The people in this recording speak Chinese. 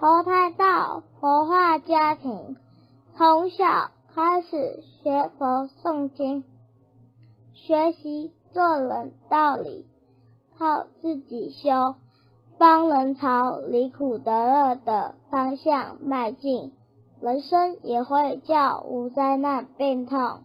投胎到佛化家庭，从小开始学佛诵经，学习做人道理，靠自己修，帮人朝离苦得乐的方向迈进，人生也会叫无灾难病痛。